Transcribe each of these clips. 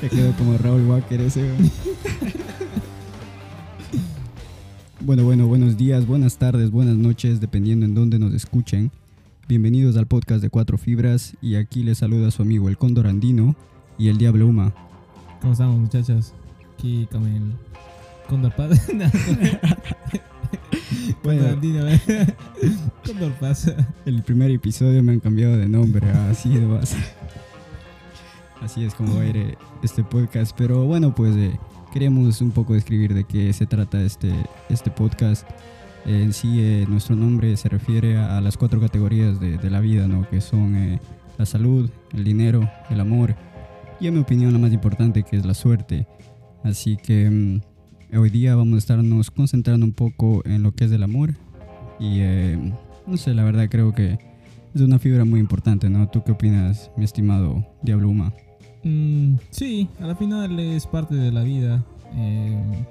Te quedó como Raúl Walker ese. güey. bueno, bueno, buenos días, buenas tardes, buenas noches, dependiendo en dónde nos escuchen. Bienvenidos al podcast de Cuatro Fibras y aquí les saluda su amigo el Cóndor Andino y el Diablo Uma. ¿Cómo estamos, muchachos? Aquí con el Condor Paz. No, Bueno. Andino, ¿eh? Condor Paz. El primer episodio me han cambiado de nombre, así de base. Así es como va a ir este podcast. Pero bueno, pues eh, queríamos un poco describir de qué se trata este, este podcast. Eh, en sí, eh, nuestro nombre se refiere a, a las cuatro categorías de, de la vida, ¿no? Que son eh, la salud, el dinero, el amor y, en mi opinión, la más importante, que es la suerte. Así que mm, hoy día vamos a estarnos concentrando un poco en lo que es el amor. Y eh, no sé, la verdad creo que es una fibra muy importante, ¿no? ¿Tú qué opinas, mi estimado Diablo Uma? Mm, sí, a la final es parte de la vida. eh,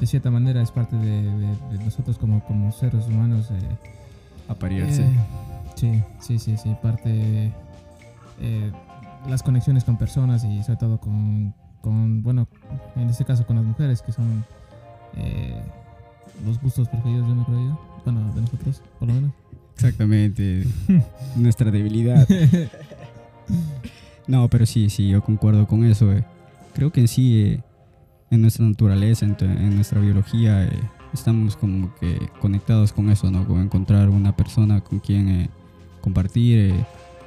de cierta manera es parte de, de- de nosotros como, como seres humanos. eh, Aparearse. Eh, sí, sí, sí, sí, parte eh, las conexiones con personas y sobre todo con, con, bueno, en este caso con las mujeres que son los gustos preferidos de creo yo. Bueno, de nosotros, por lo menos. Exactamente. Nuestra debilidad. No, pero sí, sí, yo concuerdo con eso. eh. Creo que en sí, eh, en nuestra naturaleza, en, en nuestra biología, eh, estamos como que conectados con eso, ¿no? Con encontrar una persona con quien eh, compartir.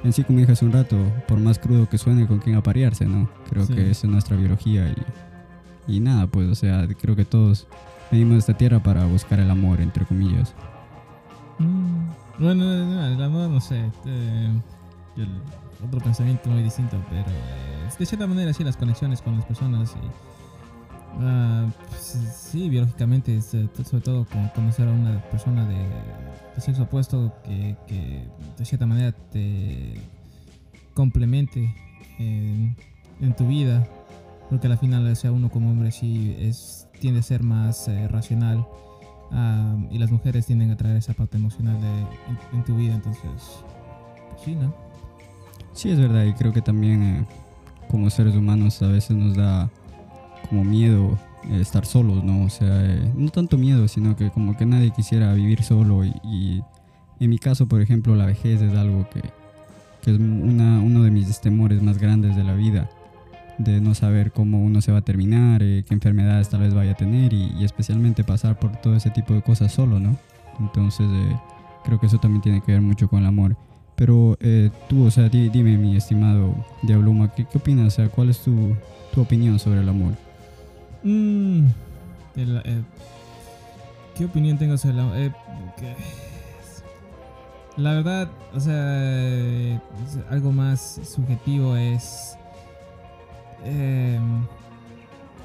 en sí, como dije hace un rato, por más crudo que suene, con quien aparearse, ¿no? Creo Sí. que esa es nuestra biología y, y nada, pues, o sea, creo que todos venimos de esta tierra para buscar el amor, entre comillas. Mm, bueno, no, no, el amor, no sé. el- otro pensamiento muy distinto, pero eh, de cierta manera sí las conexiones con las personas y pues, sí, biológicamente, eh, sobre todo con conocer a una persona de, sexo opuesto que, que de cierta manera te complemente en, tu vida, porque al final, sea, uno como hombre sí es, tiende a ser más eh, racional Ah, y las mujeres tienden a traer esa parte emocional de- en, en tu vida, entonces, pues sí, ¿no? Sí, es verdad, y creo que también eh, como seres humanos a veces nos da como miedo eh, estar solos, ¿no? O sea, eh, no tanto miedo, sino que como que nadie quisiera vivir solo y, y en mi caso, por ejemplo, la vejez es algo que, que es una, uno de mis temores más grandes de la vida, de no saber cómo uno se va a terminar, eh, qué enfermedades tal vez vaya a tener y, y especialmente pasar por todo ese tipo de cosas solo, ¿no? Entonces, creo que eso también tiene que ver mucho con el amor. Pero eh, tú, o sea, di- dime, mi estimado Diabluma, ¿qué, qué opinas? O sea, ¿cuál es tu, tu opinión sobre el amor? Mm, el, eh, ¿Qué opinión tengo sobre la... eh, que- la verdad, o sea, eh, algo más subjetivo es... em,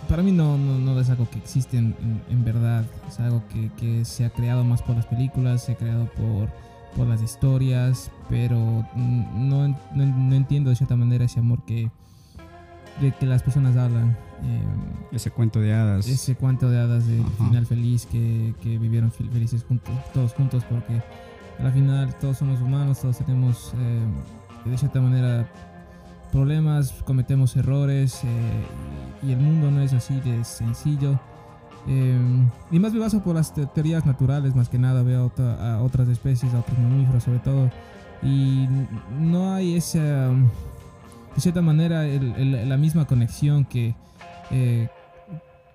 para mí no, no, no es algo que existe en verdad, es algo que, que se ha creado más por las películas, se ha creado por, por las historias, pero no, no, no entiendo de cierta manera ese amor que, de que las personas hablan. em, Ese cuento de hadas. ese cuento de hadas de Ajá. final feliz que, que vivieron fel- felices juntos, todos juntos porque al final todos somos humanos, todos tenemos eh, de cierta manera problemas, cometemos errores eh, y el mundo no es así de sencillo. Eh, y más me baso por las te- teorías naturales, más que nada veo a, otra- a otras especies, a otros mamíferos sobre todo, y no hay esa, de cierta manera, el- el- la misma conexión que, eh,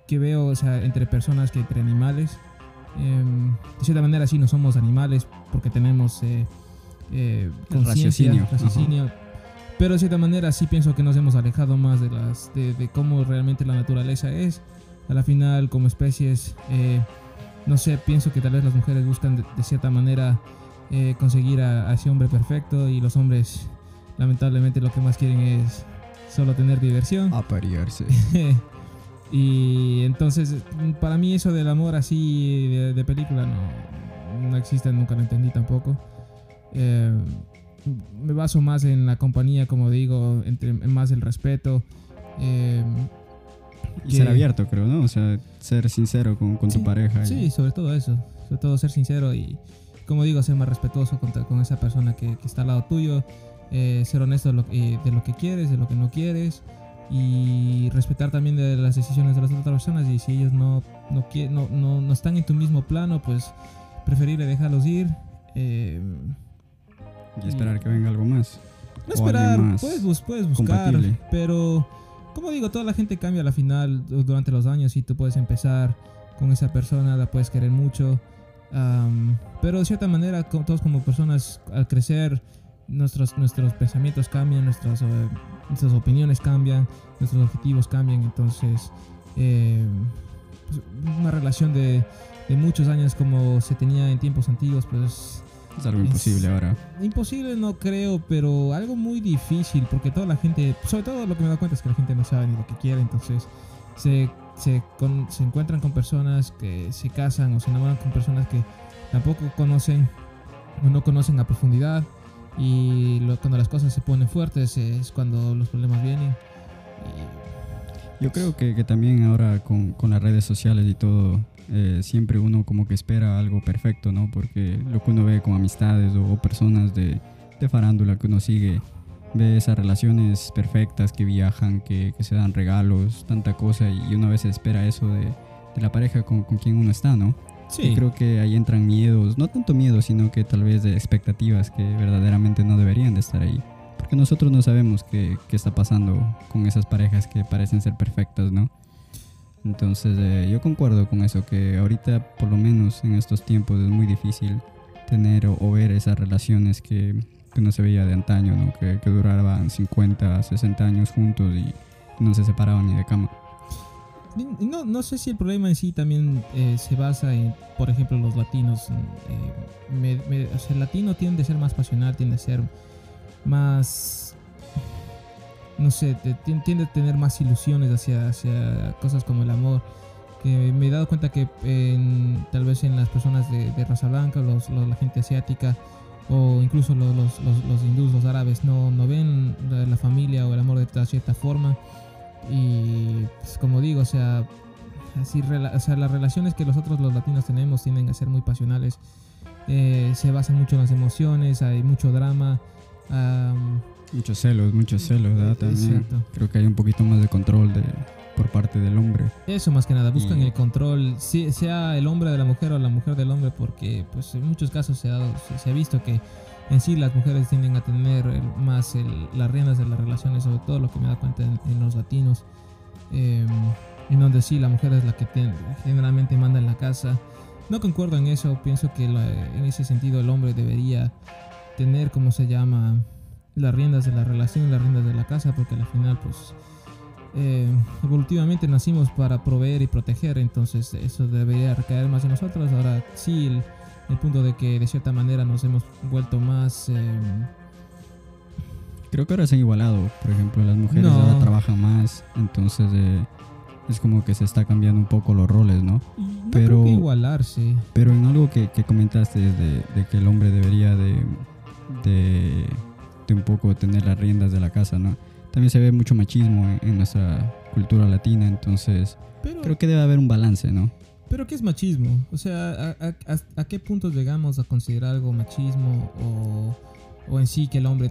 que veo o sea, entre personas que entre animales. Em, de cierta manera sí no somos animales porque tenemos eh, eh, conciencia, Raciocinio, raciocinio, pero de cierta manera sí pienso que nos hemos alejado más de, las, de, de cómo realmente la naturaleza es. A la final como especies, eh, no sé, pienso que tal vez las mujeres buscan de, de cierta manera eh, conseguir a, a ese hombre perfecto y los hombres lamentablemente lo que más quieren es solo tener diversión. Aparearse. y entonces, para mí eso del amor así de, de película no, no existe, nunca lo entendí tampoco. Eh, me baso más en la compañía, como digo, entre, en más el respeto. eh, Y ser abierto, creo, ¿no? O sea, ser sincero con, con tu Sí, pareja. y- Sí, sobre todo eso. Sobre todo ser sincero y, como digo, ser más respetuoso con, con esa persona que, que está al lado tuyo. eh, ser honesto de lo, eh, de lo que quieres, de lo que no quieres. y respetar también de las decisiones de las otras personas y si ellos no, no, quie- no, no, no están en tu mismo plano, pues preferible dejarlos ir. Eh, Y esperar que venga algo más. no esperar, más puedes, puedes buscar, compatible. pero como digo, toda la gente cambia a la final du- durante los años y tú puedes empezar con esa persona, la puedes querer mucho, am, pero de cierta manera todos como personas al crecer nuestros, nuestros pensamientos cambian, nuestras, eh, nuestras opiniones cambian, nuestros objetivos cambian, entonces eh, pues, una relación de, de muchos años como se tenía en tiempos antiguos, pues Es algo Es- imposible ahora. Imposible no creo, pero algo muy difícil porque toda la gente, sobre todo lo que me da cuenta es que la gente no sabe ni lo que quiere, entonces se, se, con- se encuentran con personas que se casan o se enamoran con personas que tampoco conocen o no conocen a profundidad y lo- cuando las cosas se ponen fuertes es cuando los problemas vienen. Y, Yo creo que, que también ahora con, con las redes sociales y todo, eh, siempre uno como que espera algo perfecto, ¿no? Porque lo que uno ve con amistades o, o personas de, de farándula que uno sigue, ve esas relaciones perfectas que viajan, que, que se dan regalos, tanta cosa, y uno a veces espera eso de, de la pareja con, con quien uno está, ¿no? sí, Y creo que ahí entran miedos, no tanto miedos, sino que tal vez de expectativas que verdaderamente no deberían de estar ahí. Porque nosotros no sabemos qué, qué está pasando con esas parejas que parecen ser perfectas, ¿no? Entonces eh, yo concuerdo con eso, que ahorita por lo menos en estos tiempos es muy difícil tener o, o ver esas relaciones que, que no se veía de antaño, ¿no? Que, que duraban 50, 60 años juntos y no se separaban ni de cama. No, no sé si el problema en sí también eh, se basa en, por ejemplo, los latinos. eh, me- me- o sea, el latino tiende a ser más pasional, tiende a ser más. No sé, tiende a tener más ilusiones hacia, hacia cosas como el amor. Que me he dado cuenta que tal vez en las personas de, de raza blanca, los, la gente asiática o incluso los, los, los, hindús, los árabes, no, no ven la, familia o el amor de cierta forma. Y pues, como digo, o sea, las relaciones que nosotros los latinos tenemos tienden a ser muy pasionales. Eh, se basan mucho en las emociones, hay mucho drama. am, Muchos celos, muchos celos, ¿verdad? También exacto. creo que hay un poquito más de control de, por parte del hombre. Eso más que nada, buscan Y- el control, si- sea el hombre de la mujer o la mujer del hombre, porque pues en muchos casos se ha, dado- se, ha visto que en sí las mujeres tienden a tener más el- las riendas de las relaciones, sobre todo lo que me da cuenta en, en los latinos, eh, en donde sí la mujer es la que ten- generalmente manda en la casa. No concuerdo en eso, pienso que la- en ese sentido el hombre debería tener, como se llama, las riendas de la relación, las riendas de la casa, porque al final pues eh, evolutivamente nacimos para proveer y proteger, entonces eso debería recaer más en nosotros. Ahora sí, el, el punto de que de cierta manera nos hemos vuelto más... eh, Creo que ahora se han igualado. Por ejemplo, las mujeres No. ahora trabajan más, entonces eh, es como que se está cambiando un poco los roles, ¿no? no Pero- creo que igualarse. Pero en algo que, que comentaste de, de que el hombre debería de, de, de un poco tener las riendas de la casa, ¿no? También se ve mucho machismo en, en nuestra cultura latina, entonces Pero, creo que debe haber un balance, ¿no? pero ¿qué es machismo? O sea, ¿a, a- a- qué punto llegamos a considerar algo machismo o, o en sí que el hombre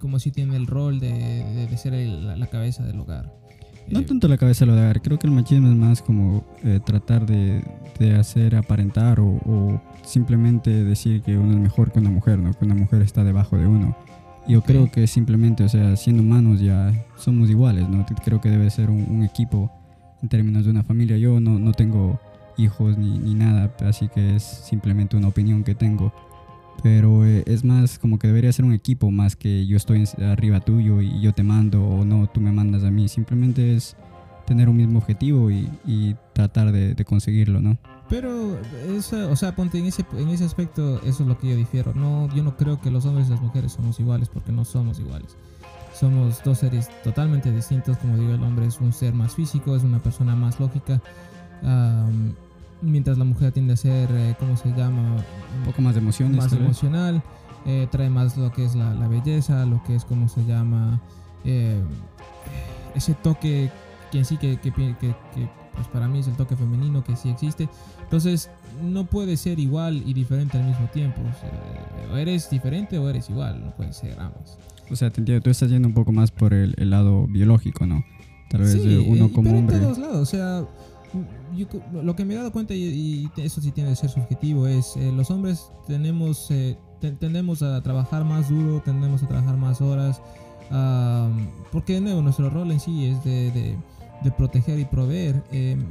como si tiene el rol de, de- de ser el- la, la cabeza del hogar? No Eh, tanto la cabeza lo dar, creo que el machismo es más como eh, tratar de, de hacer aparentar o, o simplemente decir que uno es mejor que una mujer, ¿no? Que una mujer está debajo de uno. Yo Ok. creo que simplemente, o sea, siendo humanos ya somos iguales, ¿no? Creo que debe ser un, un equipo en términos de una familia. Yo no, no tengo hijos ni, ni nada, así que es simplemente una opinión que tengo. Pero eh, es más como que debería ser un equipo más que yo estoy arriba tuyo y yo te mando o no, tú me mandas a mí. Simplemente es tener un mismo objetivo y, y tratar de, de conseguirlo, ¿no? Pero, eso, o sea, ponte en ese, en ese aspecto, eso es lo que yo difiero. No, yo no creo que los hombres y las mujeres somos iguales porque no somos iguales. Somos dos seres totalmente distintos. Como digo, el hombre es un ser más físico, es una persona más lógica. am, mientras la mujer tiende a ser, eh, ¿cómo se llama? Un poco más de emociones. más emocional, eh, trae más lo que es la, la belleza, lo que es como se llama, eh, ese toque que en sí que, que, que- que, pues para mí es el toque femenino que sí existe. Entonces no puede ser igual y diferente al mismo tiempo. O, sea, o eres diferente o eres igual, no puede ser ambos. O sea, te entiendo, tú estás yendo un poco más por el, el lado biológico, ¿no? Tal vez Sí, uno eh, como pero hombre. en todos lados, o sea, yo co- lo que me he dado cuenta, y, y eso sí tiene que ser subjetivo, es eh, los hombres tenemos, eh, te- tendemos a trabajar más duro, tendemos a trabajar más horas, porque de nuevo nuestro rol en sí es de, de- de proteger y proveer. em,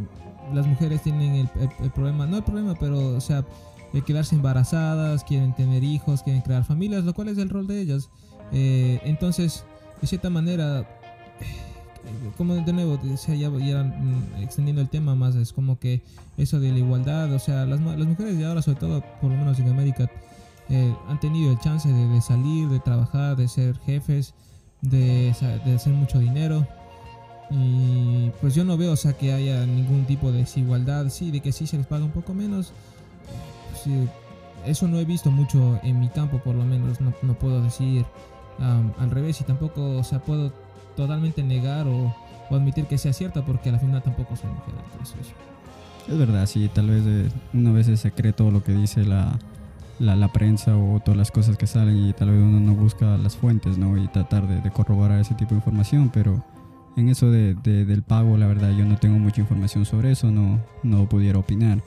las mujeres tienen el, el- el problema, no el problema, pero o sea, de quedarse embarazadas, quieren tener hijos, quieren crear familias, lo cual es el rol de ellas. Eh, entonces, de cierta manera, eh, como de nuevo, o sea, ya, ya, mm, extendiendo el tema más, es como que eso de la igualdad, o sea, las, las mujeres de ahora, sobre todo, por lo menos en América, eh, han tenido el chance de, de salir, de trabajar, de ser jefes, de, de hacer mucho dinero. Pues yo no veo, o sea, que haya ningún tipo de desigualdad, sí, de que sí se les paga un poco menos. Eso no he visto mucho en mi campo, por lo menos, no, puedo decir al revés y tampoco, o sea, puedo totalmente negar o, admitir que sea cierto porque al final tampoco soy mujer. Entonces, Es verdad, sí, tal vez eh, una vez se cree todo lo que dice la, la, la prensa o todas las cosas que salen y tal vez uno no busca las fuentes, ¿no? Y tratar de, de corroborar ese tipo de información, pero en eso de, de- del pago, la verdad, yo no tengo mucha información sobre eso, no, no pudiera opinar.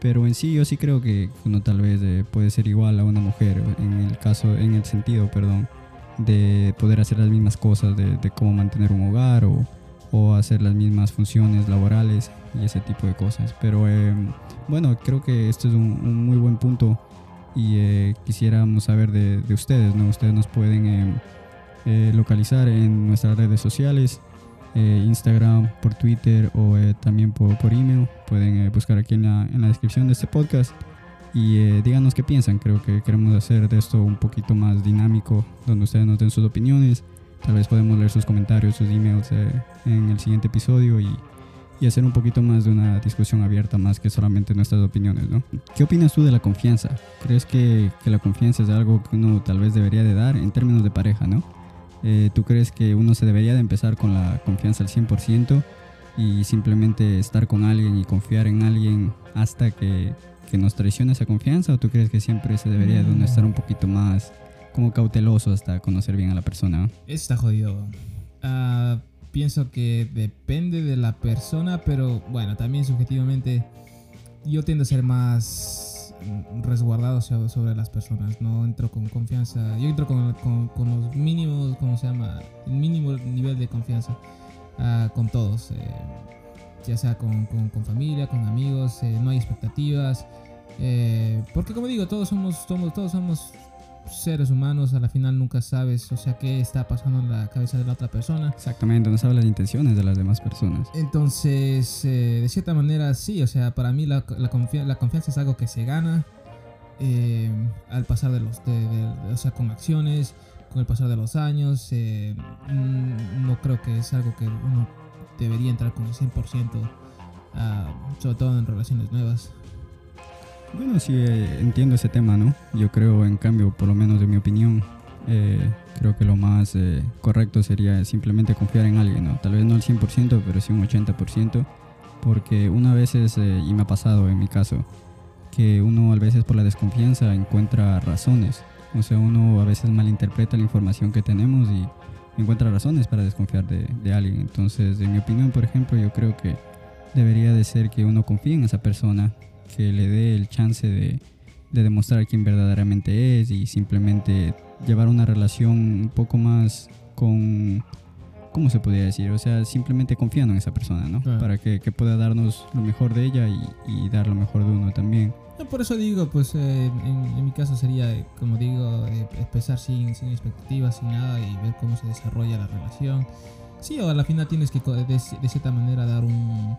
Pero en sí yo sí creo que uno tal vez eh, puede ser igual a una mujer, en el caso, en el sentido, perdón, de poder hacer las mismas cosas, de, de cómo mantener un hogar o, o hacer las mismas funciones laborales y ese tipo de cosas. Pero eh, bueno, creo que este es un, un muy buen punto y eh, quisiéramos saber de, de ustedes, ¿no? Ustedes nos pueden eh, eh, localizar en nuestras redes sociales, eh, Instagram, por Twitter o eh, también por, por email. Pueden eh, buscar aquí en la, en la descripción de este podcast y eh, díganos qué piensan. Creo que queremos hacer de esto un poquito más dinámico, donde ustedes nos den sus opiniones. Tal vez podemos leer sus comentarios, sus emails eh, en el siguiente episodio y, y hacer un poquito más de una discusión abierta más que solamente nuestras opiniones, ¿no? ¿Qué opinas tú de la confianza? ¿Crees que, que la confianza es algo que uno tal vez debería de dar en términos de pareja, ¿no? Eh, ¿Tú crees que uno se debería de empezar con la confianza al 100% y simplemente estar con alguien y confiar en alguien hasta que, que nos traicione esa confianza? ¿O tú crees que siempre se debería de uno estar un poquito más como cauteloso hasta conocer bien a la persona? está jodido. Ah, pienso que depende de la persona, pero bueno, también subjetivamente yo tiendo a ser más resguardado so- sobre las personas, no entro con confianza, yo entro con, los mínimos, ¿cómo se llama? El mínimo nivel de confianza ah, con todos, eh, ya sea con familia, con amigos, eh, no hay expectativas, eh, porque como digo, todos somos, somos, todos somos seres humanos, a la final nunca sabes, o sea, qué está pasando en la cabeza de la otra persona. Exactamente, no sabe las intenciones de las demás personas. Entonces, eh, de cierta manera, sí, o sea, para mí la, la, confia- la confianza es algo que se gana eh, al pasar de los, de, de- o sea, con acciones, con el pasar de los años. eh, mm, no creo que es algo que uno debería entrar con el 100%, ah, sobre todo en relaciones nuevas. Bueno, sí, eh, entiendo ese tema, ¿no? Yo creo, en cambio, por lo menos de mi opinión, eh, creo que lo más eh, correcto sería simplemente confiar en alguien, ¿no? Tal vez no al 100%, pero sí un 80%, porque una vez, es, eh, y me ha pasado en mi caso, que uno a veces por la desconfianza encuentra razones. O sea, uno a veces malinterpreta la información que tenemos y encuentra razones para desconfiar de, de alguien. Entonces, en mi opinión, por ejemplo, yo creo que debería de ser que uno confíe en esa persona, que le dé el chance de, de demostrar quién verdaderamente es y simplemente llevar una relación un poco más con, ¿cómo se podría decir? O sea, simplemente confiando en esa persona, ¿no? Claro. Para que, que pueda darnos lo mejor de ella y, y dar lo mejor de uno también. Por eso digo, pues eh, en, en mi caso sería, eh, como digo, eh, empezar sin, sin expectativas, sin nada y ver cómo se desarrolla la relación. Sí, o a la final tienes que de, de cierta manera dar un...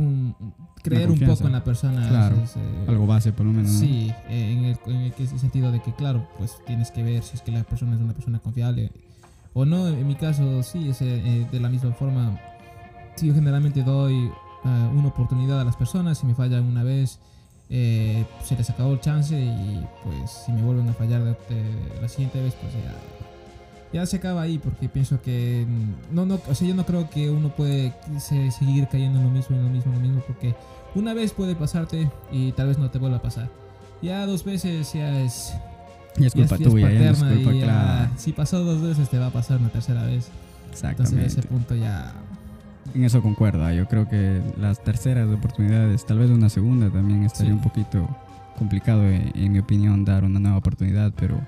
un- creer un poco en la persona. Claro, es, eh, Algo base, por lo menos. ¿no? Sí, eh, en, el, en el sentido de que, claro, pues tienes que ver si es que la persona es una persona confiable o no. En mi caso, sí, es, eh, de la misma forma. Sí, yo generalmente doy eh, una oportunidad a las personas. Si me fallan una vez, eh, se les acabó el chance y pues si me vuelven a fallar de, de la siguiente vez, pues ya, ya se acaba ahí porque pienso que no, no, o sea, yo no creo que uno puede se- seguir cayendo en lo mismo, en lo mismo, en lo mismo porque una vez puede pasarte y tal vez no te vuelva a pasar. Ya dos veces ya es, Y es culpa ya tuya, ya es culpa, y ya- claro. si pasó dos veces te va a pasar una tercera vez. Entonces en Exactamente. ese punto ya en eso concuerda. Yo creo que las terceras oportunidades, tal vez una segunda también estaría Sí. un poquito complicado, en, en mi opinión, dar una nueva oportunidad, pero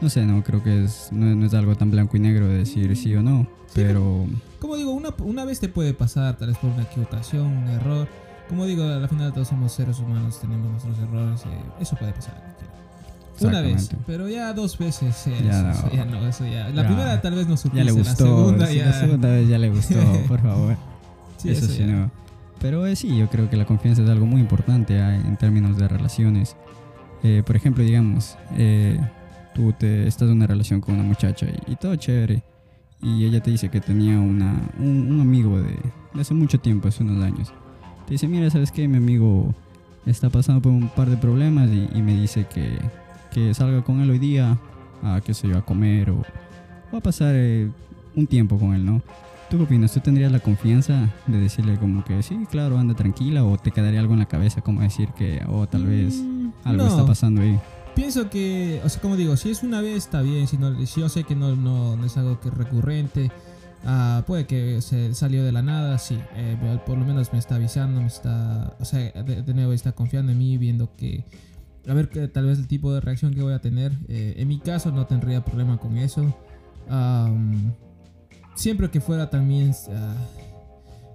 no sé, no creo que es, no, no es algo tan blanco y negro de decir sí o no, pero Como digo, una, una vez te puede pasar, tal vez por una equivocación, un error. Como digo, al final todos somos seres humanos, tenemos nuestros errores, eh, eso puede pasar. Una vez, pero ya dos veces, eh, Ya eso, no. eso ya no, eso ya. La Ya. primera tal vez no supiste, ya le la gustó, segunda sí, ya. la segunda vez ya le gustó, por favor. sí, eso, eso sí, no. Pero eh, sí, yo creo que la confianza es algo muy importante ah, en términos de relaciones. Eh, por ejemplo, digamos, eh, tú te, estás en una relación con una muchacha y, y todo chévere. Y ella te dice que tenía una, un, un amigo de, de hace mucho tiempo, hace unos años. Te dice, mira, ¿sabes qué? Mi amigo está pasando por un par de problemas y, y me dice que, que salga con él hoy día a, qué sé yo, a comer o, o a pasar eh, un tiempo con él, ¿no? ¿Tú qué opinas? ¿Tú tendrías la confianza de decirle como que sí, claro, anda tranquila o te quedaría algo en la cabeza como decir que, oh, tal vez Mm, algo no. está pasando ahí? Pienso que, o sea, como digo, si es una vez está bien, si, no, si yo sé que no, no, es algo que recurrente, ah, puede que se salió de la nada, sí, eh, por lo menos me está avisando, me está, o sea, de, nuevo está confiando en mí, viendo que, a ver que tal vez el tipo de reacción que voy a tener. Eh, en mi caso no tendría problema con eso. Siempre que fuera también... ah,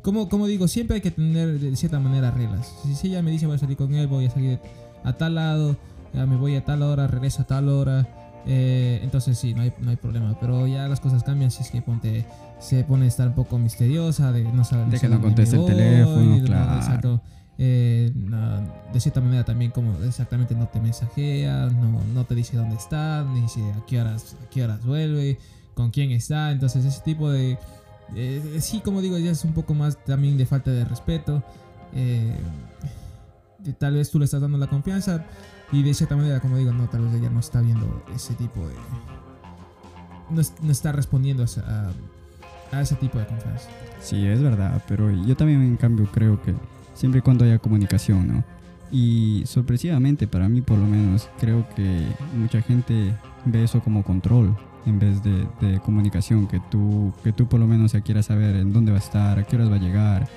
como, como digo, siempre hay que tener de cierta manera reglas. Si, si ella me dice voy a salir con él, voy a salir a tal lado, me voy a tal hora, regreso a tal hora. eh, entonces sí, no hay, no hay problema. Pero ya las cosas cambian si es que ponte, se pone a estar un poco misteriosa, de no saber De que no conteste el teléfono, claro. exacto. Eh, no, de cierta manera también como exactamente no te mensajea, no, no te dice dónde está, ni dice a qué horas, a qué horas vuelve, con quién está. Entonces ese tipo de... eh, sí, como digo, ya es un poco más también de falta de respeto. Eh, tal vez tú le estás dando la confianza y de cierta manera, como digo, no, tal vez ella no está viendo ese tipo de... No, no está respondiendo a, a- a ese tipo de confianza. Sí, es verdad, pero yo también en cambio creo que siempre y cuando haya comunicación, ¿no? Y sorpresivamente, para mí por lo menos, creo que mucha gente ve eso como control en vez de, de comunicación, que tú, que tú por lo menos ya quieras saber en dónde va a estar, a qué horas va a llegar,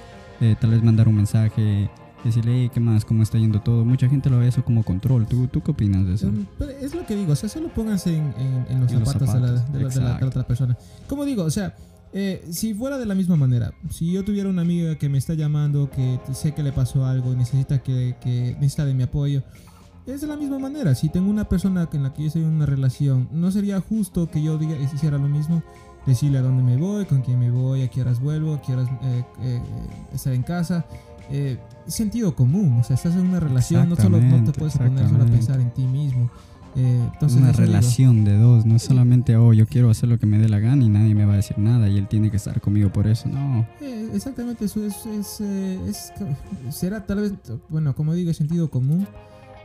eh, tal vez mandar un mensaje, decirle, "Hey, ¿qué más? ¿Cómo está yendo todo? Mucha gente lo ve eso como control. ¿Tú, tú qué opinas de eso? Pero es lo que digo, o sea, solo pónganse en, en- en los, En los zapatos de, la, zapatos, de la- de la- de la otra persona. Como digo, o sea, eh, si fuera de la misma manera, si yo tuviera una amiga que me está llamando, que sé que le pasó algo, necesita que, que necesita de mi apoyo, es de la misma manera. Si tengo una persona con la que yo estoy en una relación, no sería justo que yo diga, hiciera lo mismo, decirle a dónde me voy, con quién me voy, a qué horas vuelvo, a qué horas eh, eh, estar en casa. Eh, sentido común, o sea, estás en una relación, no solo no te puedes poner solo a pensar en ti mismo. Eh, Es entonces una digo. relación de dos, no es solamente, oh, yo quiero hacer lo que me dé la gana y nadie me va a decir nada y él tiene que estar conmigo por eso. No, Eh, exactamente, eso es, es, eh, es- será tal vez, bueno, como digo, es sentido común.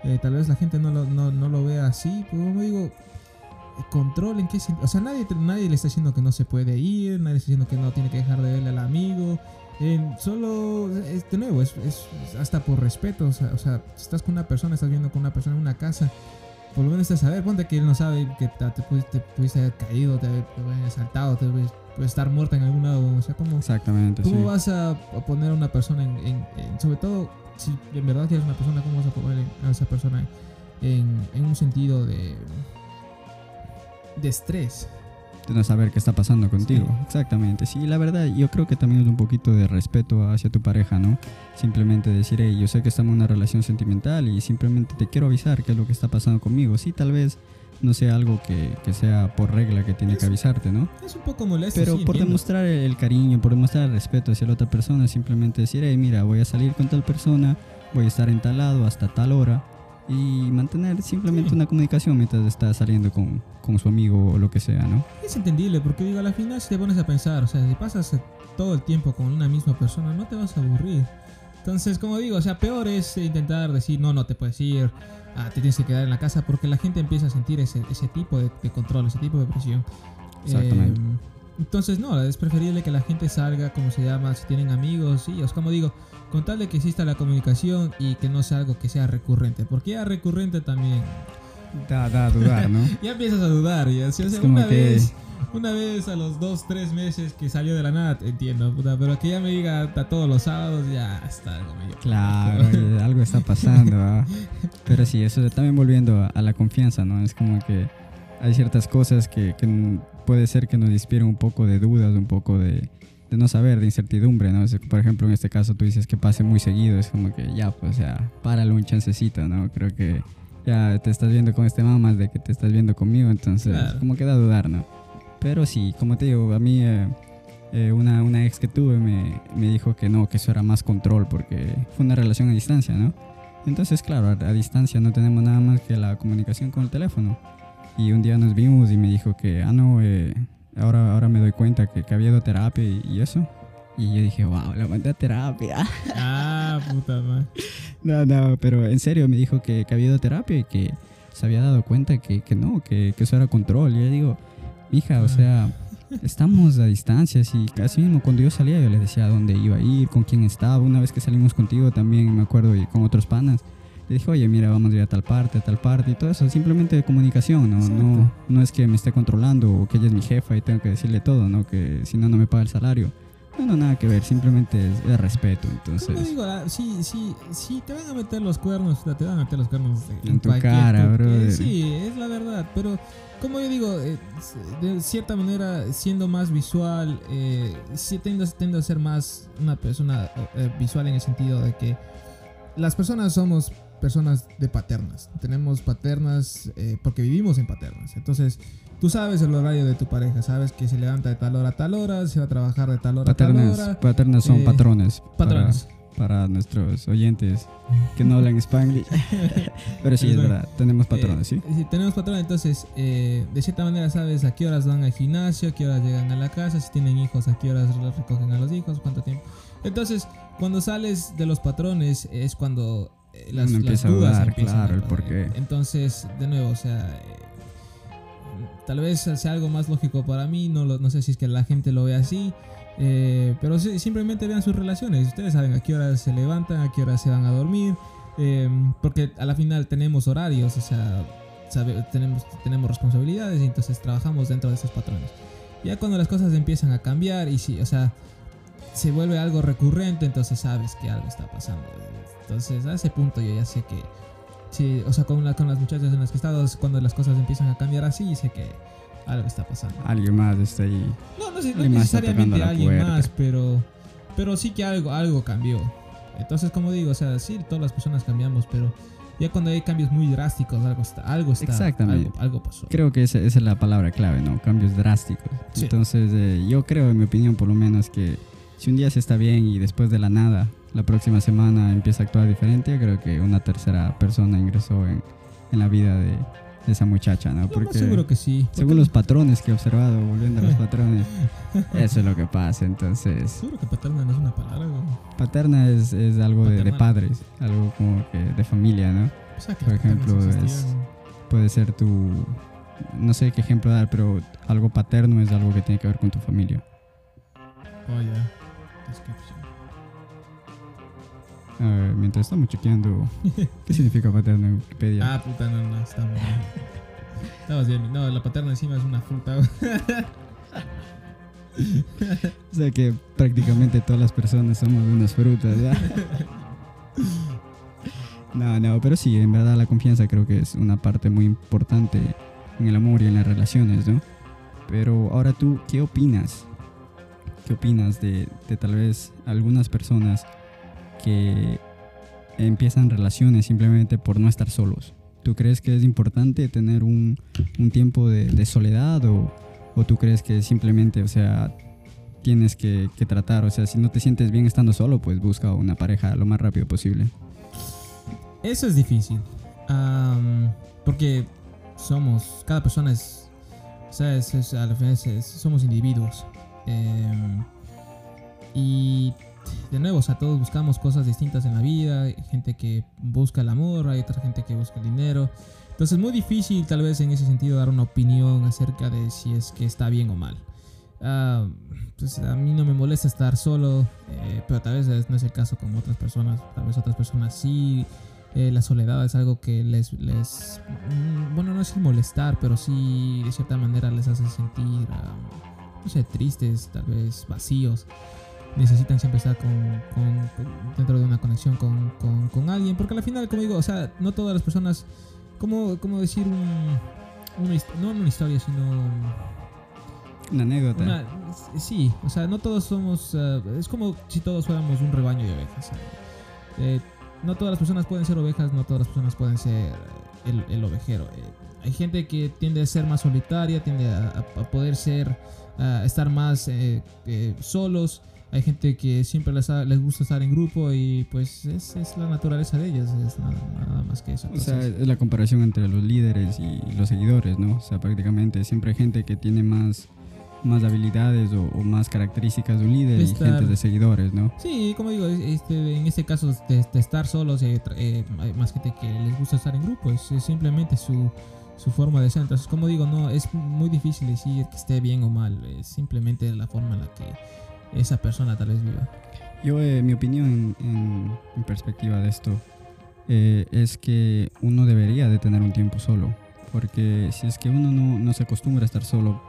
Eh, tal vez la gente no lo, no, no lo vea así, pero como digo, control en qué sentido. O sea, nadie, nadie le está diciendo que no se puede ir, nadie le está diciendo que no tiene que dejar de verle al amigo. Eh, solo, es, de nuevo, es, hasta por respeto. O sea, o sea, si estás con una persona, estás viendo con una persona en una casa, por lo menos te saber, ponte que él no sabe que te, te pudiste, te pudiste haber caído, te, haber asaltado, te puedes estar muerta en algún lado. O sea, exactamente, ¿Cómo sí. vas a a poner a una persona en, en- en- sobre todo si en verdad quieres una persona, cómo vas a poner a esa persona en, en un sentido de de estrés? De no saber qué está pasando contigo. Sí. Exactamente, sí, la verdad, yo creo que también es un poquito de respeto hacia tu pareja, ¿no? Simplemente decir, hey, yo sé que estamos en una relación sentimental y simplemente te quiero avisar qué es lo que está pasando conmigo. Sí, tal vez no sea algo que, que sea por regla que tiene que avisarte, ¿no? Es un poco molesto. Pero sí, por demostrar el cariño, por demostrar el respeto hacia la otra persona, simplemente decir, hey, mira, voy a salir con tal persona, voy a estar en tal lado hasta tal hora y mantener simplemente Sí. una comunicación mientras está saliendo con, con su amigo o lo que sea, ¿no? Es entendible, porque digo, a la final si te pones a pensar, o sea, si pasas todo el tiempo con una misma persona, no te vas a aburrir. Entonces, como digo, o sea, peor es intentar decir, no, no te puedes ir, ah, te tienes que quedar en la casa, porque la gente empieza a sentir ese, ese tipo de, de control, ese tipo de presión. Exactamente. Eh, entonces, no, es preferible que la gente salga, como se llama, si tienen amigos, sí, o sea, como digo, con tal de que exista la comunicación y que no sea algo que sea recurrente, porque ya recurrente también Da, da a dudar, ¿no? ya empiezas a dudar. Ya, o sea, Es como una que- vez, Una vez a los dos, tres meses que salió de la nada, entiendo, puta, pero que ya me diga a todos los sábados, ya está algo medio. Claro, algo está pasando. Pero sí, eso también volviendo a, la confianza, ¿no? Es como que hay ciertas cosas que, que puede ser que nos inspiren un poco de dudas, un poco de, de no saber, de incertidumbre, ¿no? Por ejemplo, en este caso tú dices que pase muy seguido, es como que ya, pues ya, párale un chancecito, ¿no? Creo que ya te estás viendo con este mamá de que te estás viendo conmigo, entonces como queda dudar, ¿no? Pero sí, como te digo, a mí eh, eh, una, una, ex que tuve me, me, dijo que no, que eso era más control porque fue una relación a distancia, ¿no? Entonces, claro, a, distancia no tenemos nada más que la comunicación con el teléfono. Y un día nos vimos y me dijo que, ah, no, eh, ahora, ahora me doy cuenta que, que había ido a terapia y, eso. Y yo dije, wow, la mandé a terapia. Ah, puta madre. no, no, pero en serio me dijo que, que había ido a terapia y que se había dado cuenta que, que no, que, que, eso era control. Y yo digo, hija, o sea, estamos a distancias y casi mismo cuando yo salía yo le decía dónde iba a ir, con quién estaba. Una vez que salimos contigo también, me acuerdo, y con otros panas, le dije, oye, mira, vamos a ir a tal parte, a tal parte y todo eso. Simplemente de comunicación, ¿no? No, no es que me esté controlando o que ella es mi jefa y tengo que decirle todo, ¿no? Que si no, no me paga el salario. No, no, nada que ver, simplemente es, respeto, entonces... digo, ah, sí, sí, sí, te van a meter los cuernos, te van a meter los cuernos en, tu cara, bro. Sí, es la verdad, pero como yo digo, eh, de cierta manera, siendo más visual, eh, sí tendo, a ser más una persona eh, visual en el sentido de que las personas somos personas de paternas. Tenemos paternas eh, porque vivimos en paternas. Entonces, tú sabes el horario de tu pareja, sabes que se levanta de tal hora a tal hora, se va a trabajar de tal hora a tal hora. Paternas son patrones. Patrones para nuestros oyentes que no hablan spanglish. Pero sí, es verdad, tenemos patrones, ¿sí? Eh, sí, tenemos patrones, entonces eh, de cierta manera sabes a qué horas van al gimnasio, a qué horas llegan a la casa, si tienen hijos, a qué horas recogen a los hijos, cuánto tiempo. Entonces, cuando sales de los patrones es cuando eh, las, Uno empieza a dudar, claro, el porqué. Entonces, de nuevo, o sea, tal vez sea algo más lógico para mí, no, no sé si es que la gente lo ve así. Eh, pero simplemente vean sus relaciones. Ustedes saben a qué hora se levantan, a qué hora se van a dormir. Eh, porque a la final tenemos horarios, o sea, tenemos, tenemos responsabilidades y entonces trabajamos dentro de esos patrones. Ya cuando las cosas empiezan a cambiar y si, o sea, se vuelve algo recurrente, entonces sabes que algo está pasando. Entonces a ese punto yo ya sé que, sí, o sea, con, con las muchachas en las que he estado, cuando las cosas empiezan a cambiar así, sé que algo está pasando. Alguien más está ahí. No, no, no necesariamente alguien más, pero, pero sí que algo, algo cambió. Entonces, como digo, o sea, sí, todas las personas cambiamos, pero ya cuando hay cambios muy drásticos, algo está, algo está, Exactamente. Algo, pasó. Creo que esa, es la palabra clave, ¿no? Cambios drásticos. Entonces, eh, yo creo, en mi opinión, por lo menos, que si un día se está bien y después de la nada, la próxima semana empieza a actuar diferente, creo que una tercera persona ingresó en, en la vida de, esa muchacha, ¿no? Porque seguro que sí. Según los patrones que he observado, volviendo a los patrones, eso es lo que pasa, entonces... Seguro que paterna no es una palabra, Paterna es, es algo de, padres, algo como que de familia, ¿no? Por ejemplo, es, puede ser tu... No sé qué ejemplo dar, pero algo paterno es algo que tiene que ver con tu familia. Oh, ya. Descripción. Mientras estamos chequeando qué significa paterna en Wikipedia. Ah, puta, no, no, estamos bien. Estabas bien. No, la paterna encima es una fruta. o sea que prácticamente todas las personas somos unas frutas, ¿ya? No, no, pero sí, en verdad la confianza creo que es una parte muy importante en el amor y en las relaciones, ¿no? Pero ahora tú, ¿qué opinas? ¿Qué opinas de, de tal vez algunas personas que empiezan relaciones simplemente por no estar solos. ¿Tú crees que es importante tener un, un tiempo de, soledad o, o, tú crees que simplemente, o sea, tienes que, tratar, o sea, si no te sientes bien estando solo, pues busca una pareja lo más rápido posible? Eso es difícil, porque somos, cada persona es, o sea, es, somos individuos. Em, y de nuevo, o sea, todos buscamos cosas distintas en la vida, hay gente que busca el amor, hay otra gente que busca el dinero. Entonces es muy difícil tal vez en ese sentido dar una opinión acerca de si es que está bien o mal. Uh, pues a mí no me molesta estar solo, eh, pero tal vez no es el caso con otras personas, tal vez otras personas sí eh, la soledad es algo que les, les, mm, bueno, no es molestar, pero sí de cierta manera les hace sentir, ah, no sé, tristes, tal vez vacíos. Necesitan siempre estar con, con- con- dentro de una conexión con, con- alguien, porque al final, como digo, o sea, no todas las personas, como, como decir un, una no una historia, sino Una anécdota. una- sí, o sea, no todos somos. eh, es como si todos fuéramos un rebaño de ovejas. eh. No todas las personas pueden ser ovejas, no todas las personas pueden ser el, el ovejero. eh. hay gente que tiende a ser más solitaria, tiende a, poder ser. a estar más eh, solos. Hay gente que siempre les, ha- les gusta estar en grupo y pues es, es la naturaleza de ellas, es nada, nada más que eso. O sea, es la comparación entre los líderes y los seguidores, ¿no? O sea, prácticamente siempre hay gente que tiene más, más habilidades o, o más características de un líder y gente de seguidores, ¿no? Sí, como digo, este, en este caso de, de estar solos, eh, eh, hay más gente que les gusta estar en grupo, es, es simplemente su, su forma de ser. Entonces, como digo, no es muy difícil decir que esté bien o mal, es simplemente la forma en la que esa persona tal vez viva. Yo, eh, mi opinión en, en- en perspectiva de esto eh, es que uno debería de tener un tiempo solo, porque si es que uno no, no se acostumbra a estar solo,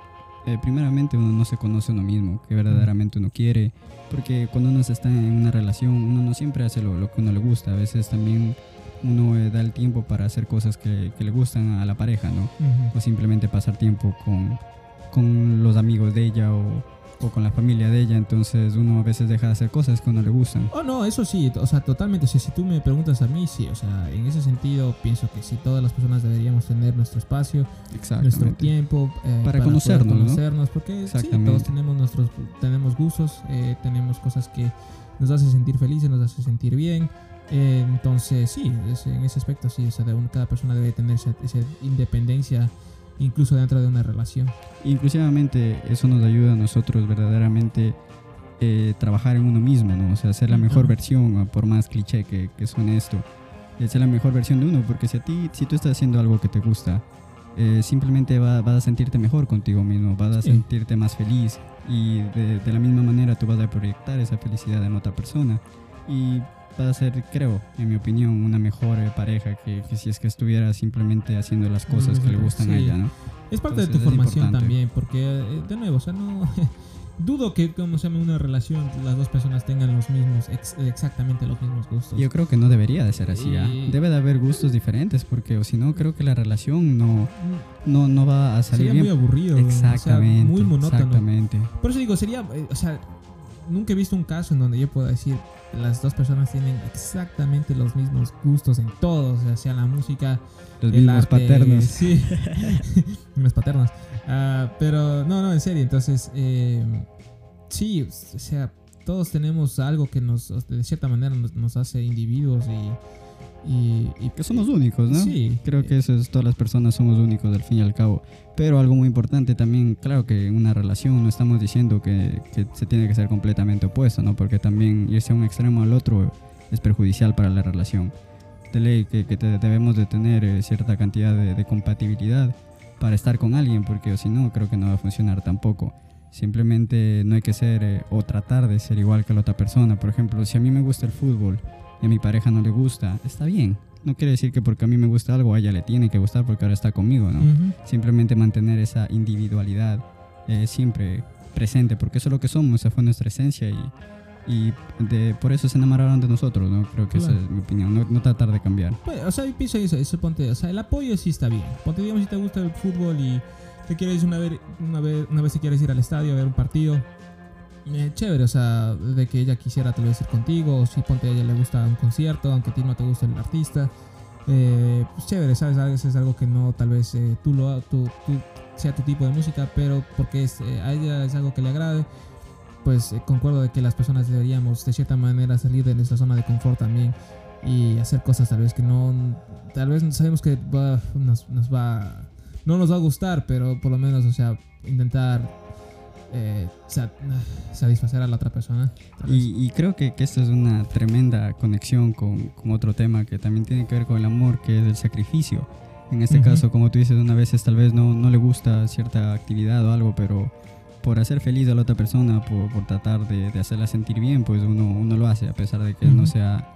eh, primeramente uno no se conoce a uno mismo, que verdaderamente uno quiere, porque cuando uno está en una relación, uno no siempre hace lo, lo que uno le gusta, a veces también uno eh, da el tiempo para hacer cosas que, que le gustan a la pareja, ¿no? o simplemente pasar tiempo con, con los amigos de ella o, o con la familia de ella, entonces uno a veces deja de hacer cosas que no le gustan. Oh, no, eso sí, o sea, totalmente. O sea, si tú me preguntas a mí, sí, o sea, en ese sentido pienso que sí, todas las personas deberíamos tener nuestro espacio, nuestro tiempo eh, Para poder conocernos, ¿no? conocernos, porque sí, todos tenemos nuestros tenemos gustos, eh, tenemos cosas que nos hace sentir felices, nos hace sentir bien. Eh, entonces, sí, es- en ese aspecto sí, o sea, de un- cada persona debe tener esa, esa independencia, incluso dentro de una relación. Inclusivamente eso nos ayuda a nosotros verdaderamente eh, trabajar en uno mismo, ¿no? O sea, ser la mejor versión, ah, por más cliché que, que suene esto, eh, ser la mejor versión de uno, porque si a ti, si tú estás haciendo algo que te gusta, eh, simplemente va- vas a sentirte mejor contigo mismo, vas a Sí. sentirte más feliz y de, de la misma manera tú vas a proyectar esa felicidad en otra persona y vas a ser, creo, en mi opinión, una mejor pareja que, que si es que estuviera simplemente haciendo las cosas que le gustan a Sí. ella, ¿no? Es parte de tu Entonces, formación importante. también, porque eh, de nuevo, o sea, no dudo que como se llama una relación las dos personas tengan los mismos ex- exactamente los mismos gustos. Yo creo que no debería de ser así, ¿ah? Y- Debe de haber gustos diferentes porque o si no creo que la relación no, no, no va a salir sería muy bien. aburrido, exactamente, o sea, muy monótono. exactamente. Por eso digo, sería, eh, o sea, nunca he visto un caso en donde yo pueda decir las dos personas tienen exactamente los mismos gustos en todo, o sea, la música, Los el mismos arte, paternos. Sí, los paternos. Ah, pero no, no, en serio. Entonces, eh, sí, o sea, todos tenemos algo que nos, de cierta manera, nos, nos hace individuos y, y, y- Que somos únicos, ¿no? Sí. Creo que eso es, todas las personas somos únicos al fin y al cabo. Pero algo muy importante también, claro que en una relación no estamos diciendo que, que se tiene que ser completamente opuesto, ¿no? Porque también irse a un extremo al otro es perjudicial para la relación. De ley que, que te- debemos de tener eh, cierta cantidad de, de compatibilidad para estar con alguien, porque si no, creo que no va a funcionar tampoco. Simplemente no hay que ser eh, o tratar de ser igual que la otra persona. Por ejemplo, si a mí me gusta el fútbol y a mi pareja no le gusta, está bien. No quiere decir que porque a mí me gusta algo, a ella le tiene que gustar porque ahora está conmigo, ¿no? Simplemente mantener esa individualidad eh, siempre presente, porque eso es lo que somos, esa fue nuestra esencia y, y de, por eso se enamoraron de nosotros, ¿no? Creo que esa Claro. es mi opinión, no, no tratar de cambiar. Pues, o sea, yo pienso eso, eso ponte, o sea, el apoyo sí está bien. Ponte, digamos, si te gusta el fútbol y te quieres una vez, una vez, una vez te quieres ir al estadio a ver un partido, eh, chévere, o sea, de que ella quisiera tal vez ir contigo, o si ponte a ella le gusta un concierto, aunque a ti no te guste el artista, eh, pues chévere, sabes, a es algo que no tal vez eh, tú lo tú, sea tu tipo de música, pero porque eh, a ella es algo que le agrade, pues eh, concuerdo de que las personas deberíamos de cierta manera salir de nuestra zona de confort también y hacer cosas tal vez que no, tal vez sabemos que va- nos, nos va, no nos va a gustar, pero por lo menos, o sea, intentar eh, sa- satisfacer a la otra persona. Y, y creo que, que esta es una tremenda conexión con, con otro tema que también tiene que ver con el amor, que es el sacrificio. En este Ujú. caso, como tú dices, una vez tal vez no, no le gusta cierta actividad o algo, pero por hacer feliz a la otra persona, por, por tratar de, de hacerla sentir bien, pues uno, uno lo hace, a pesar de que no Ujú. sea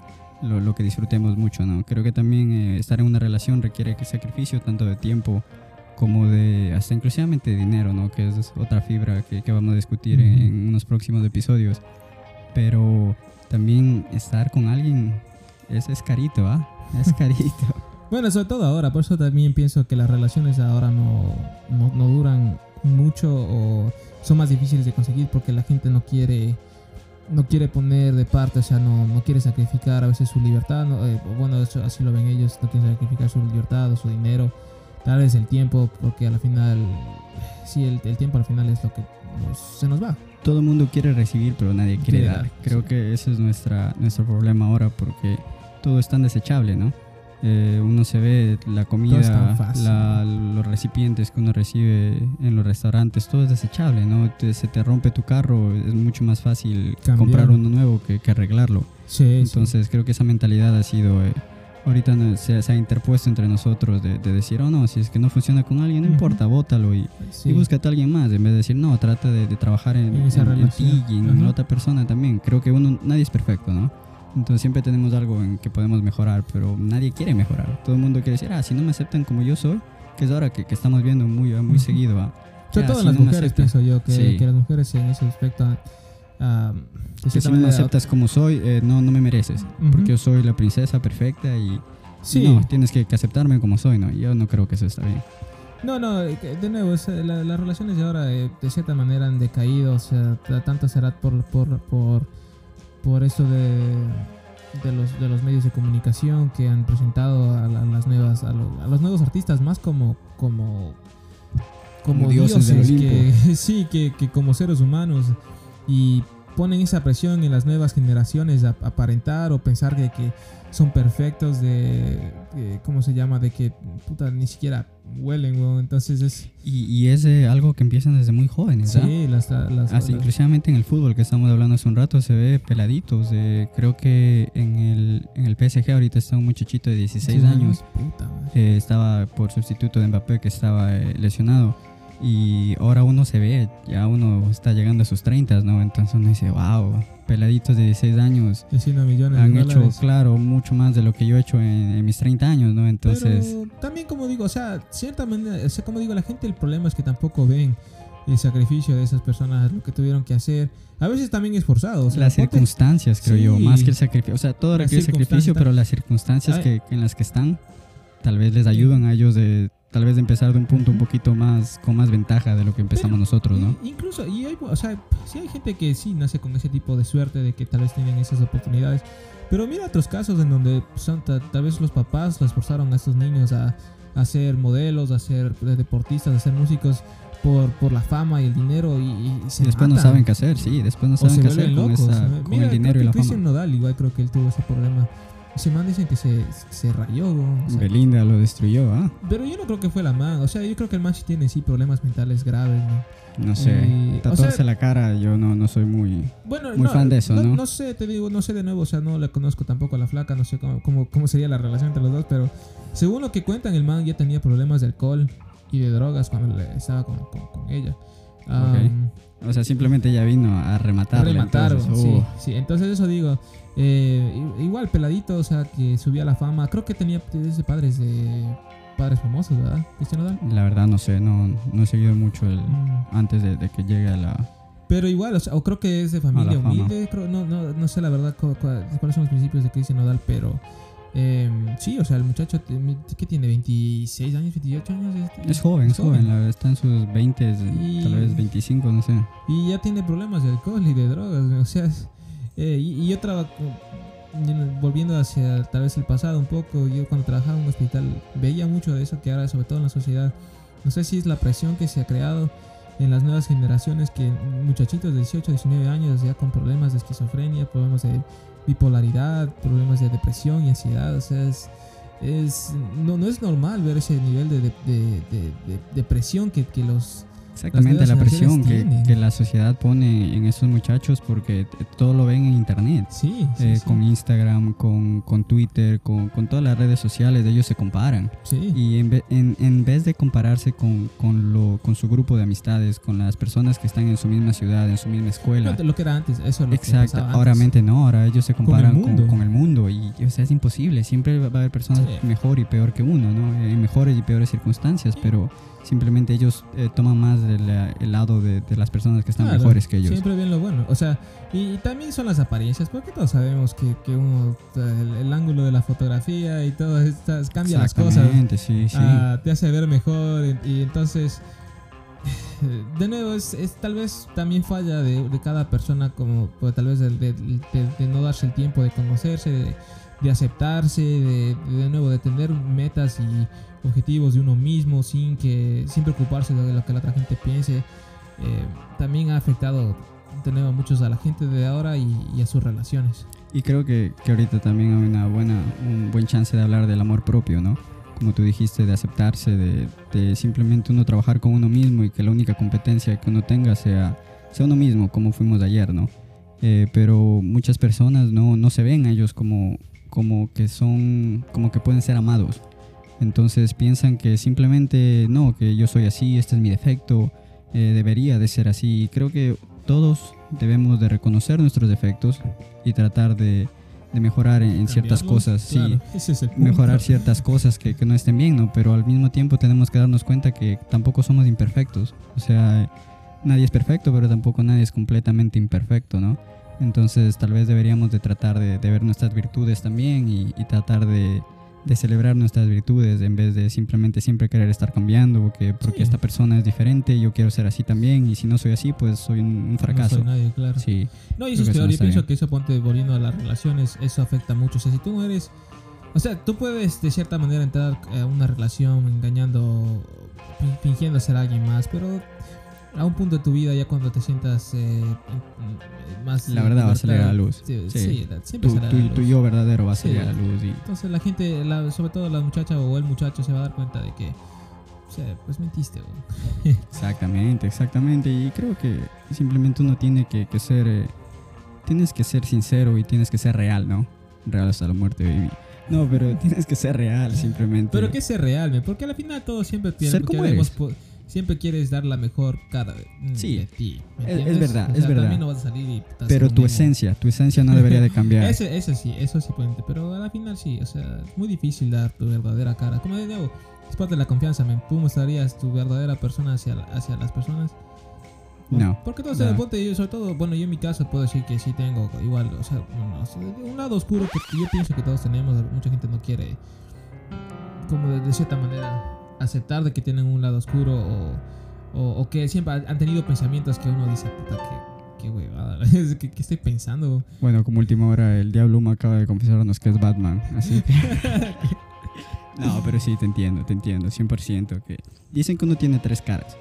lo, lo que disfrutemos mucho, ¿no? Creo que también eh, estar en una relación requiere que sacrificio tanto de tiempo como de hasta inclusivamente dinero, ¿no? Que es otra fibra que, que vamos a discutir en, Ujú. en unos próximos episodios. Pero también estar con alguien es, es carito, ¿ah? Es carito. Bueno, sobre todo ahora, por eso también pienso que las relaciones ahora no, no, no duran mucho o son más difíciles de conseguir porque la gente no quiere no quiere poner de parte, o sea, no, no quiere sacrificar a veces su libertad, no, eh, bueno, eso, así lo ven ellos, no quieren sacrificar su libertad o su dinero, tal vez el tiempo, porque al final, sí, el, el tiempo al final es lo que nos- se nos va. Todo el mundo quiere recibir, pero nadie quiere dar. dar, Creo sí. que ese es nuestra, nuestro problema ahora porque todo es tan desechable, ¿no? Eh, uno se ve la comida, la- los recipientes que uno recibe en los restaurantes, todo es desechable, ¿no? Te- se te rompe tu carro, es mucho más fácil Cambiar. comprar uno nuevo que, que arreglarlo. Sí, Entonces creo que esa mentalidad ha sido, eh, ahorita no- se, se ha interpuesto entre nosotros de, de decir, oh no, si es que no funciona con alguien, no Ujú. importa, bótalo y, sí. y búscate a alguien más, en vez de decir, no, trata de, de trabajar en, En esa en- en ti y en Ajá. la otra persona también. Creo que uno, nadie es perfecto, ¿no? Entonces siempre tenemos algo en que podemos mejorar, pero nadie quiere mejorar. Todo el mundo quiere decir, ah, si no me aceptan como yo soy, que es ahora que, que estamos viendo muy, muy Ujú. seguido. ah, Sobre todo si las no mujeres, pienso yo, que, Sí. que las mujeres en ese aspecto, ah, Que si no me manera, aceptas como soy, eh, no, no me mereces. Ujú. Porque yo soy la princesa perfecta y Sí. no, tienes que, que aceptarme como soy, ¿no? Yo no creo que eso está bien. No, no, eh, de nuevo, es, eh, la- las relaciones de ahora eh, de cierta manera han decaído, o sea, tanto será por, por, por, por eso de, de, los, de los medios de comunicación que han presentado a, la- las nuevas, a, lo- a los nuevos artistas más como, como, como, Como dioses dioses, del que, sí, que, que como seres humanos y ponen esa presión en las nuevas generaciones a aparentar o pensar de que son perfectos de, de- ¿cómo se llama? De que puta ni siquiera huelen, weón. Entonces es Y, y es eh, algo que empiezan desde muy jóvenes, ¿ah? sí, las, las, Así, las- inclusivamente en el fútbol que estamos hablando hace un rato se ve peladitos. eh, creo que en el, en el PSG ahorita está un muchachito de 16 sí, años. puta eh, estaba por sustituto de Mbappé que estaba eh, lesionado. Y ahora uno se ve, ya uno está llegando a sus 30, ¿no? Entonces uno dice, wow, peladitos de 16 años millones han de hecho, dólares. claro, mucho más de lo que yo he hecho en, en mis 30 años, ¿no? Entonces, Pero también como digo, o sea, cierta manera, o sea, como digo, la gente el problema es que tampoco ven el sacrificio de esas personas, lo que tuvieron que hacer. A veces también es forzado. O sea, las circunstancias, creo yo, más que el sacrificio. O sea, todo requiere sacrificio, pero las circunstancias que, en las que están, tal vez les ayudan a ellos de, tal vez de empezar de un punto un poquito más, con más ventaja de lo que empezamos Pero, nosotros, ¿no? Incluso, y hay, o sea, sí hay gente que sí nace con ese tipo de suerte de que tal vez tienen esas oportunidades. Pero mira otros casos en donde son, ta- tal vez los papás los forzaron a estos niños a, a ser modelos, a ser deportistas, a ser músicos por, por la fama y el dinero y, y se después no matan. saben qué hacer, sí, después no o saben se qué hacer vuelven con, locos. esa- ¿no? con Mira, el dinero y la fama. Nodal igual creo que él tuvo ese problema. Ese man dicen que se, se rayó, weón, o sea, Belinda lo destruyó, ¿ah? pero yo no creo que fue la man. O sea, yo creo que el man sí tiene sí problemas mentales graves, ¿no? No sé, o tatuarse sea- la cara, yo no, no soy muy... Bueno, Muy fan de eso, ¿no? No sé, te digo, no sé de nuevo, o sea, no la conozco tampoco a la flaca, no sé cómo, cómo, cómo sería la relación entre los dos, pero según lo que cuentan, el man ya tenía problemas de alcohol y de drogas cuando le- estaba con, con- con ella. Am, O sea, simplemente ella vino a rematarle. remataron, entonces, sí, uh, sí. Entonces eso digo, eh, igual peladito, o sea, que subía la fama, creo que tenía padres de padres famosos, ¿verdad? Cristian Nodal. La verdad no sé, no, no he seguido mucho el, Mm. antes de, de que llegue a la... Pero igual, o, sea, o creo que es de familia humilde, creo- no, no, no sé la verdad cu- cu- cuáles son los principios de Cristian Nodal, pero eh, sí, o sea, el muchacho que tiene 26 años, 28 años. este, Es joven, es joven, la verdad, está en sus 20, Y- tal vez 25, no sé. Y ya tiene problemas de alcohol y de drogas, o sea, es- eh, y, y yo trabajo, volviendo hacia tal vez el pasado un poco, yo cuando trabajaba en un hospital veía mucho de eso que ahora, sobre todo en la sociedad, no sé si es la presión que se ha creado en las nuevas generaciones, que muchachitos de 18, 19 años ya con problemas de esquizofrenia, problemas de bipolaridad, problemas de depresión y ansiedad, o sea, es... es no, no es normal ver ese nivel de, de, de- de- depresión que, que los Exactamente, la presión que, que la sociedad pone en esos muchachos porque t- todo lo ven en internet. Sí, sí, Eh, sí. Con Instagram, con, con Twitter, con, con todas las redes sociales, ellos se comparan. Sí. Y en, en, en vez de compararse con, con, lo, con su grupo de amistades, con las personas que están en su misma ciudad, en su misma escuela. Lo, lo que era antes, eso es lo que Exacto, pasaba ahora antes. mente no, ahora ellos se comparan con, mundo. con el mundo y o sea, es imposible, siempre va a haber personas Sí. mejor y peor que uno, ¿no? En mejores y peores circunstancias, pero simplemente ellos eh, toman más del eh, el lado de, de las personas que están Claro, mejores que ellos. Siempre bien lo bueno. O sea, y, y también son las apariencias, porque todos sabemos que, que uno, el, el ángulo de la fotografía y todo estas cambia las cosas. Exactamente, sí, sí. ah, te hace ver mejor y, y entonces de nuevo es, es tal vez también falla de, de cada persona como pues, tal vez de, de- no darse el tiempo de conocerse de, de aceptarse de, de nuevo de tener metas y objetivos de uno mismo sin que sin preocuparse de lo que la otra gente piense Eh, también ha afectado a muchos a la gente de ahora y, y a sus relaciones Y creo que, que ahorita también hay una buena, un buen chance de hablar del amor propio, ¿no? Como tú dijiste, de aceptarse, de, de simplemente uno trabajar con uno mismo y que la única competencia que uno tenga sea, sea uno mismo, como fuimos ayer, ¿no? Eh, pero muchas personas no, no se ven a ellos como, como que son, como que pueden ser amados. Entonces piensan que simplemente, no, que yo soy así, este es mi defecto, eh, debería de ser así. Y creo que todos debemos de reconocer nuestros defectos y tratar de, de mejorar en, en ciertas cosas, sí, claro, es mejorar ciertas cosas que, que no estén bien, ¿no? Pero al mismo tiempo tenemos que darnos cuenta que tampoco somos imperfectos. O sea, nadie es perfecto, pero tampoco nadie es completamente imperfecto, ¿no? Entonces tal vez deberíamos de tratar de, de ver nuestras virtudes también y, y tratar de, de celebrar nuestras virtudes en vez de simplemente siempre querer estar cambiando porque, porque Sí. esta persona es diferente, yo quiero ser así también y si no soy así pues soy un, un No fracaso. soy nadie, claro. Sí, No, y eso es peor. no Yo pienso bien. que eso, ponte volviendo a las relaciones, eso afecta mucho. O sea, si tú no eres. O sea, tú puedes de cierta manera entrar a una relación engañando, fin- fingiendo ser alguien más, pero a un punto de tu vida, ya cuando te sientas eh, in- más. La verdad va a salir a la luz. Sí, Sí. sí, siempre tu, a tu- yo verdadero va a Sí. salir a la luz y Entonces la gente, la- sobre todo la muchacha o el muchacho, se va a dar cuenta de que. O sea, pues mentiste, güey. Exactamente, exactamente. Y creo que simplemente uno tiene que, que ser. eh, tienes que ser sincero y tienes que ser real, ¿no? Real hasta la muerte, baby. No, pero tienes que ser real, simplemente. Pero que sea real, porque al final todo siempre tiene, Ser como queremos eres. po- siempre quieres dar la mejor cara de, mm, Sí. de ti. ¿me Es- es verdad, O es sea, verdad. También no vas a salir y Pero tu un- esencia, tu esencia no debería de cambiar. Ese, ese sí, eso sí puede, pero al final sí, o sea, es muy difícil dar tu verdadera cara. Como de nuevo, es parte de la confianza, men. Tú mostrarías tu verdadera persona hacia, hacia las personas. No. Porque todos No. ponte, yo sobre todo, bueno, yo en mi caso puedo decir que sí tengo igual, o sea, sea, un lado oscuro que yo pienso que todos tenemos, mucha gente no quiere, como de, de cierta manera, aceptar de que tienen un lado oscuro o, o, o que siempre han tenido pensamientos que uno dice, puta, que, qué huevada, ¿qué, qué estoy pensando? Bueno, como última hora, el Diablo Uma acaba de confesarnos que es Batman. Así que. no, pero sí, te entiendo, te entiendo, 100%. Que dicen que uno tiene tres caras.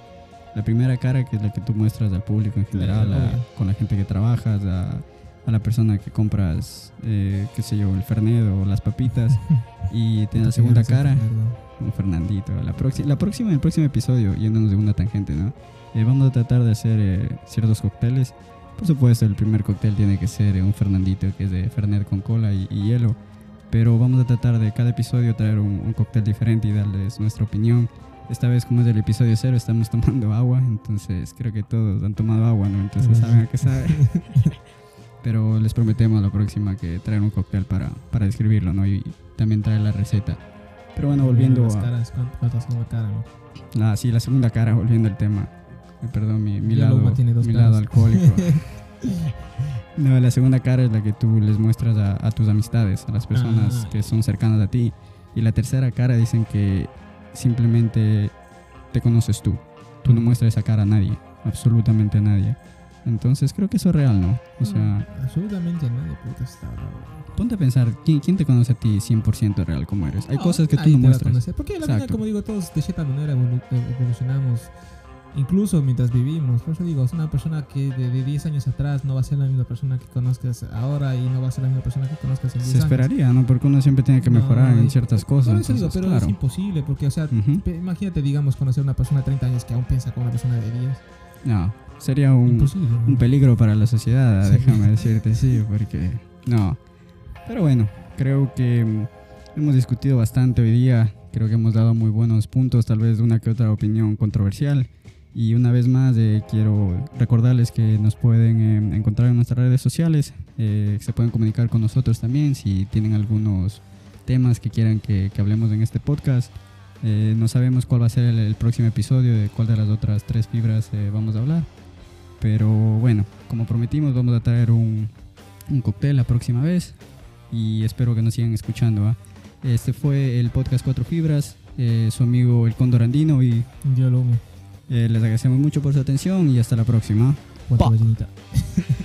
La primera cara, que es la que tú muestras al público en general, con la gente que trabajas, a, a la persona que compras, eh, qué sé yo, el Fernet o las papitas. Y tienes la segunda cara, un Fernandito. La, la próxima, el próximo episodio, yéndonos de una tangente, ¿no? Eh, vamos a tratar de hacer eh, ciertos cócteles. Por supuesto, el primer cóctel tiene que ser eh, un Fernandito, que es de Fernet con cola y, y hielo. Pero vamos a tratar de cada episodio traer un, un cóctel diferente y darles nuestra opinión. Esta vez, como es del episodio cero, estamos tomando agua. Entonces, creo que todos han tomado agua, ¿no? Entonces, saben a qué sabe. Pero les prometemos la próxima que traer un cóctel para, para describirlo, ¿no? Y también traer la receta. Pero bueno, volviendo las a... caras, ¿cuántas son la cara? no? La, sí, la segunda cara, volviendo al tema. Eh, Perdón, mi, lado, Luma tiene dos mi lado alcohólico. no, la segunda cara es la que tú les muestras a, a tus amistades, a las personas Ah. que son cercanas a ti. Y la tercera cara dicen que simplemente te conoces tú. Tú no muestras esa cara a nadie, absolutamente a nadie. Entonces creo que eso es real, ¿no? O sea, No, absolutamente nadie, puta, está bravo. ponte a pensar, ¿quién, quién te conoce a ti 100% real como eres? Hay No, cosas que tú no muestras. conocer, Porque final, Exacto. como digo, todos de cierta manera evolu- evolucionamos incluso mientras vivimos. Por eso digo, es una persona que de, de 10 años atrás no va a ser la misma persona que conozcas ahora y no va a ser la misma persona que conozcas en 10 Se años. esperaría, ¿no? Porque uno siempre tiene que No, mejorar y- en ciertas cosas. Por eso digo, entonces, pero es claro. imposible, porque, o sea, Ujú. pe- imagínate, digamos, conocer a una persona de 30 años que aún piensa como una persona de 10. No, sería un, un peligro para la sociedad, Sí. déjame decirte, sí, porque no. Pero bueno, creo que mm, hemos discutido bastante hoy día, creo que hemos dado muy buenos puntos, tal vez una que otra opinión controversial. Y una vez más eh, quiero recordarles que nos pueden eh, encontrar en nuestras redes sociales, eh, se pueden comunicar con nosotros también si tienen algunos temas que quieran que, que hablemos en este podcast. Eh, no sabemos cuál va a ser el, el próximo episodio, de cuál de las otras tres fibras eh, vamos a hablar. Pero bueno, como prometimos, vamos a traer un, un cóctel la próxima vez. Y espero que nos sigan escuchando. ¿va? Este fue el podcast Cuatro Fibras, eh, su amigo el Cóndor Andino. Y amo. eh, les agradecemos mucho por su atención y hasta la próxima.